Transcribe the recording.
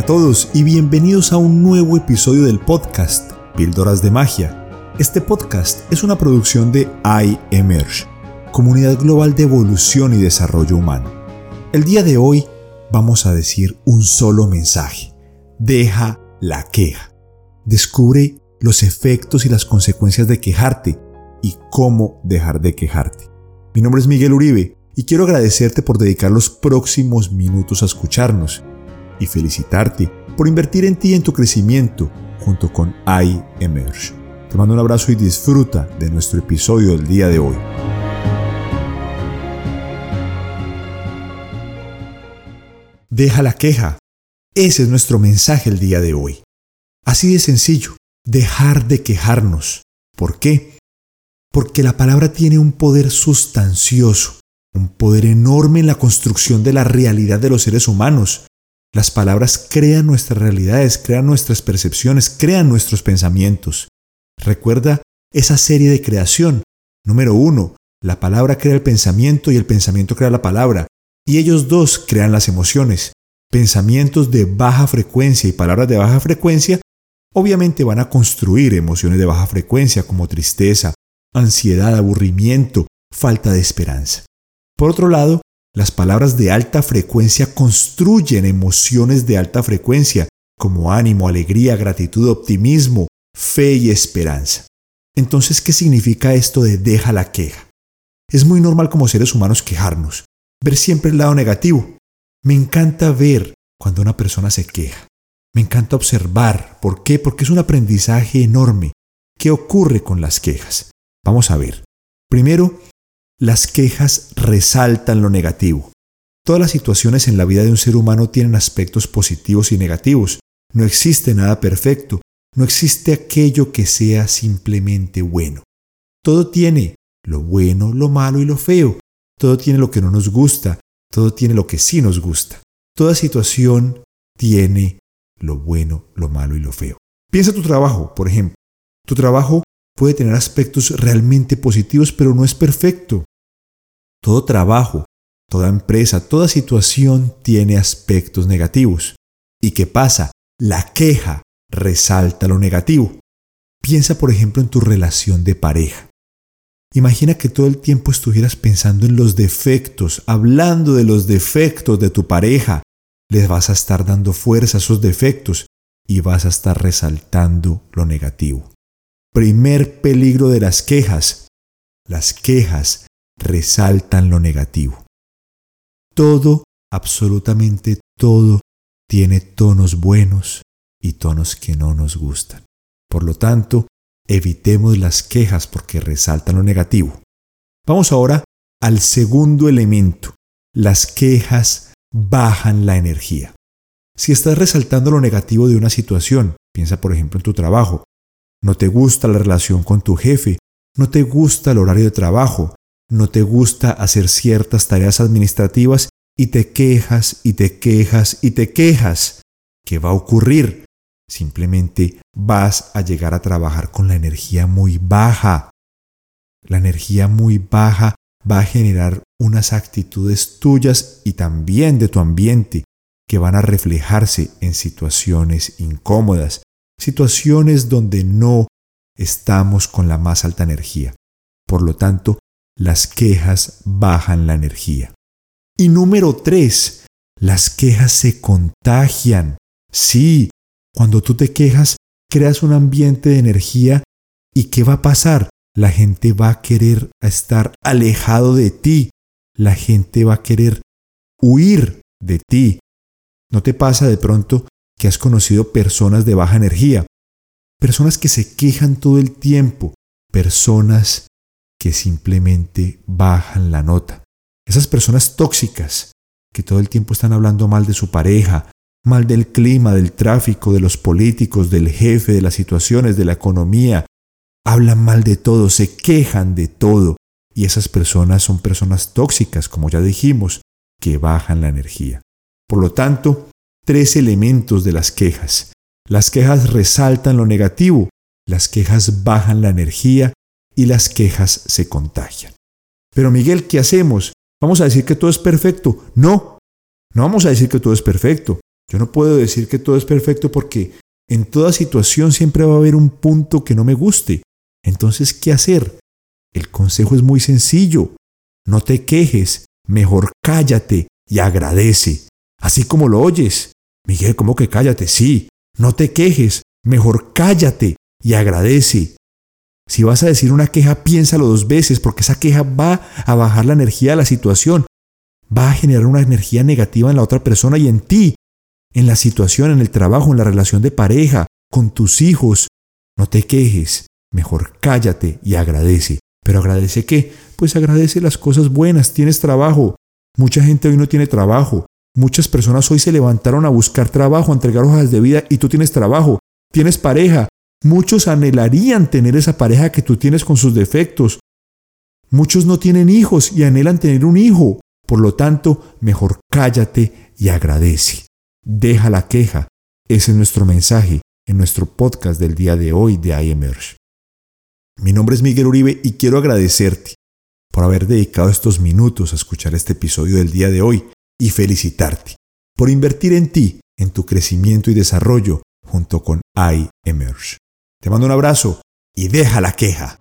Hola a todos y bienvenidos a un nuevo episodio del podcast Píldoras de Magia. Este podcast es una producción de iEmerge, Comunidad Global de Evolución y Desarrollo Humano. El día de hoy vamos a decir un solo mensaje. Deja la queja. Descubre los efectos y las consecuencias de quejarte y cómo dejar de quejarte. Mi nombre es Miguel Uribe y quiero agradecerte por dedicar los próximos minutos a escucharnos y felicitarte por invertir en ti y en tu crecimiento junto con iEmerge. Te mando un abrazo y disfruta de nuestro episodio del día de hoy. Deja la queja. Ese es nuestro mensaje el día de hoy. Así de sencillo, dejar de quejarnos. ¿Por qué? Porque la palabra tiene un poder sustancioso, un poder enorme en la construcción de la realidad de los seres humanos. Las palabras crean nuestras realidades, crean nuestras percepciones, crean nuestros pensamientos. Recuerda esa serie de creación. Número uno, la palabra crea el pensamiento y el pensamiento crea la palabra. Y ellos dos crean las emociones. Pensamientos de baja frecuencia y palabras de baja frecuencia obviamente van a construir emociones de baja frecuencia como tristeza, ansiedad, aburrimiento, falta de esperanza. Por otro lado, las palabras de alta frecuencia construyen emociones de alta frecuencia, como ánimo, alegría, gratitud, optimismo, fe y esperanza. Entonces, ¿qué significa esto de deja la queja? Es muy normal como seres humanos quejarnos, ver siempre el lado negativo. Me encanta ver cuando una persona se queja. Me encanta observar. ¿Por qué? Porque es un aprendizaje enorme. ¿Qué ocurre con las quejas? Vamos a ver. Primero, las quejas resaltan lo negativo. Todas las situaciones en la vida de un ser humano tienen aspectos positivos y negativos. No existe nada perfecto. No existe aquello que sea simplemente bueno. Todo tiene lo bueno, lo malo y lo feo. Todo tiene lo que no nos gusta. Todo tiene lo que sí nos gusta. Toda situación tiene lo bueno, lo malo y lo feo. Piensa tu trabajo, por ejemplo. Tu trabajo puede tener aspectos realmente positivos, pero no es perfecto. Todo trabajo, toda empresa, toda situación tiene aspectos negativos. ¿Y qué pasa? La queja resalta lo negativo. Piensa, por ejemplo, en tu relación de pareja. Imagina que todo el tiempo estuvieras pensando en los defectos, hablando de los defectos de tu pareja. Les vas a estar dando fuerza a esos defectos y vas a estar resaltando lo negativo. Primer peligro de las quejas. Las quejas resaltan lo negativo. Todo, absolutamente todo, tiene tonos buenos y tonos que no nos gustan. Por lo tanto, evitemos las quejas porque resaltan lo negativo. Vamos ahora al segundo elemento. Las quejas bajan la energía. Si estás resaltando lo negativo de una situación, piensa por ejemplo en tu trabajo, no te gusta la relación con tu jefe, no te gusta el horario de trabajo, no te gusta hacer ciertas tareas administrativas y te quejas y te quejas y te quejas. ¿Qué va a ocurrir? Simplemente vas a llegar a trabajar con la energía muy baja. La energía muy baja va a generar unas actitudes tuyas y también de tu ambiente que van a reflejarse en situaciones incómodas, situaciones donde no estamos con la más alta energía. Por lo tanto, las quejas bajan la energía. Y número tres, las quejas se contagian. Sí, cuando tú te quejas, creas un ambiente de energía y ¿qué va a pasar? La gente va a querer estar alejado de ti. La gente va a querer huir de ti. ¿No te pasa de pronto que has conocido personas de baja energía, personas que se quejan todo el tiempo, personas que simplemente bajan la nota, esas personas tóxicas que todo el tiempo están hablando mal de su pareja, mal del clima, del tráfico, de los políticos, del jefe, de las situaciones, de la economía, hablan mal de todo, se quejan de todo. Y esas personas son personas tóxicas, como ya dijimos, que bajan la energía. Por lo tanto, tres elementos de las quejas. Las quejas resaltan lo negativo, las quejas bajan la energía y las quejas se contagian. Pero Miguel, ¿qué hacemos? ¿Vamos a decir que todo es perfecto? No, no vamos a decir que todo es perfecto. Yo no puedo decir que todo es perfecto porque en toda situación siempre va a haber un punto que no me guste. Entonces, ¿qué hacer? El consejo es muy sencillo. No te quejes, mejor cállate y agradece. Así como lo oyes. Miguel, ¿cómo que cállate? Sí, no te quejes, mejor cállate y agradece. Si vas a decir una queja, piénsalo dos veces porque esa queja va a bajar la energía de la situación, va a generar una energía negativa en la otra persona y en ti, en la situación, en el trabajo, en la relación de pareja, con tus hijos. No te quejes, mejor cállate y agradece. ¿Pero agradece qué? Pues agradece las cosas buenas, tienes trabajo. Mucha gente hoy no tiene trabajo. Muchas personas hoy se levantaron a buscar trabajo, a entregar hojas de vida y tú tienes trabajo, tienes pareja. Muchos anhelarían tener esa pareja que tú tienes con sus defectos. Muchos no tienen hijos y anhelan tener un hijo. Por lo tanto, mejor cállate y agradece. Deja la queja. Ese es nuestro mensaje en nuestro podcast del día de hoy de iEmerge. Mi nombre es Miguel Uribe y quiero agradecerte por haber dedicado estos minutos a escuchar este episodio del día de hoy y felicitarte por invertir en ti, en tu crecimiento y desarrollo junto con iEmerge. Te mando un abrazo y deja la queja.